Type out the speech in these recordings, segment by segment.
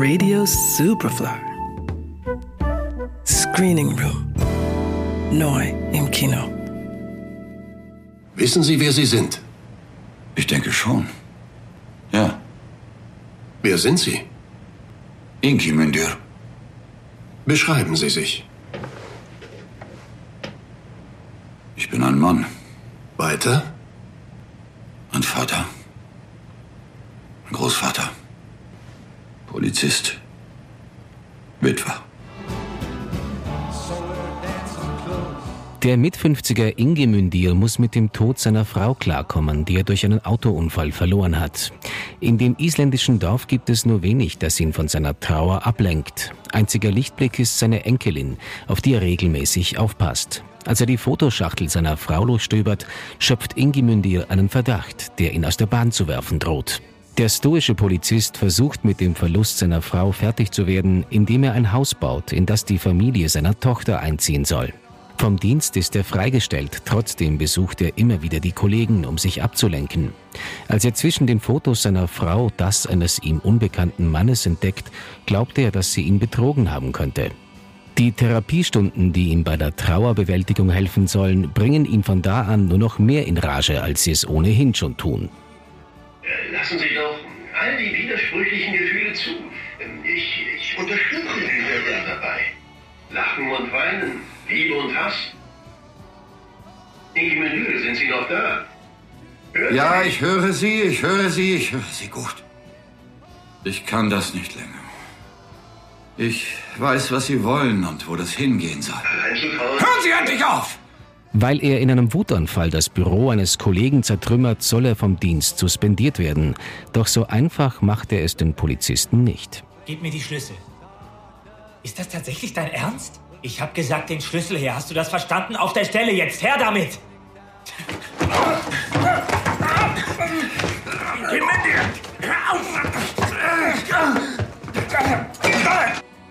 Radio Superfly. Screening Room. Neu im Kino. Wissen Sie, wer Sie sind? Ich denke schon. Ja. Wer sind Sie? Inki Mündir. Beschreiben Sie sich. Ich bin ein Mann. Weiter? Ein Vater. Ein Großvater. Polizist. Witwer. Der Mit-50er Inge Mündir muss mit dem Tod seiner Frau klarkommen, die er durch einen Autounfall verloren hat. In dem isländischen Dorf gibt es nur wenig, das ihn von seiner Trauer ablenkt. Einziger Lichtblick ist seine Enkelin, auf die er regelmäßig aufpasst. Als er die Fotoschachtel seiner Frau durchstöbert, schöpft Inge Mündir einen Verdacht, der ihn aus der Bahn zu werfen droht. Der stoische Polizist versucht mit dem Verlust seiner Frau fertig zu werden, indem er ein Haus baut, in das die Familie seiner Tochter einziehen soll. Vom Dienst ist er freigestellt, trotzdem besucht er immer wieder die Kollegen, um sich abzulenken. Als er zwischen den Fotos seiner Frau das eines ihm unbekannten Mannes entdeckt, glaubt er, dass sie ihn betrogen haben könnte. Die Therapiestunden, die ihm bei der Trauerbewältigung helfen sollen, bringen ihn von da an nur noch mehr in Rage, als sie es ohnehin schon tun. Lassen Sie doch all die widersprüchlichen Gefühle zu. Ich, ich unterstütze Sie sehr dabbai. Lachen und weinen, Liebe und Hass. Inge Menüde, sind Sie noch da? Hören Ja, ich höre Sie, ich höre Sie, ich höre Sie gut. Ich kann das nicht länger. Ich weiß, was Sie wollen und wo das hingehen soll. Hause. Hören Sie endlich auf! Weil er in einem Wutanfall das Büro eines Kollegen zertrümmert, soll er vom Dienst suspendiert werden. Doch so einfach macht er es den Polizisten nicht. Gib mir die Schlüssel. Ist das tatsächlich dein Ernst? Ich hab gesagt, den Schlüssel her. Hast du das verstanden? Auf der Stelle jetzt. Her damit!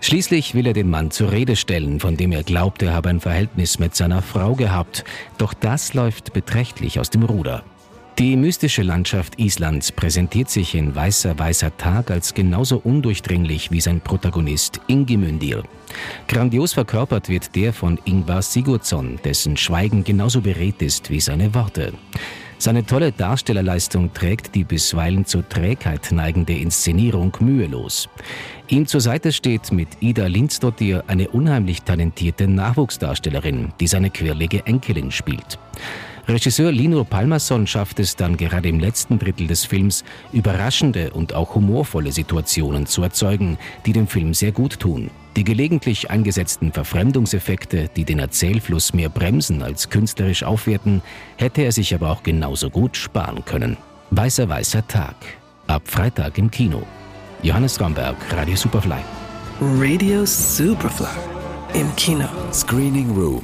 Schließlich will er den Mann zur Rede stellen, von dem er glaubt, er habe ein Verhältnis mit seiner Frau gehabt. Doch das läuft beträchtlich aus dem Ruder. Die mystische Landschaft Islands präsentiert sich in Weißer Weißer Tag als genauso undurchdringlich wie sein Protagonist Ingimündir. Grandios verkörpert wird der von Ingvar Sigurdsson, dessen Schweigen genauso beredt ist wie seine Worte. Seine tolle Darstellerleistung trägt die bisweilen zur Trägheit neigende Inszenierung mühelos. Ihm zur Seite steht mit Ida Lindsdottir eine unheimlich talentierte Nachwuchsdarstellerin, die seine quirlige Enkelin spielt. Regisseur Lino Palmerson schafft es dann gerade im letzten Drittel des Films, überraschende und auch humorvolle Situationen zu erzeugen, die dem Film sehr gut tun. Die gelegentlich eingesetzten Verfremdungseffekte, die den Erzählfluss mehr bremsen als künstlerisch aufwerten, hätte er sich aber auch genauso gut sparen können. Weißer Weißer Tag. Ab Freitag im Kino. Johannes Romberg, Radio Superfly. Radio Superfly. Im Kino. Screening Room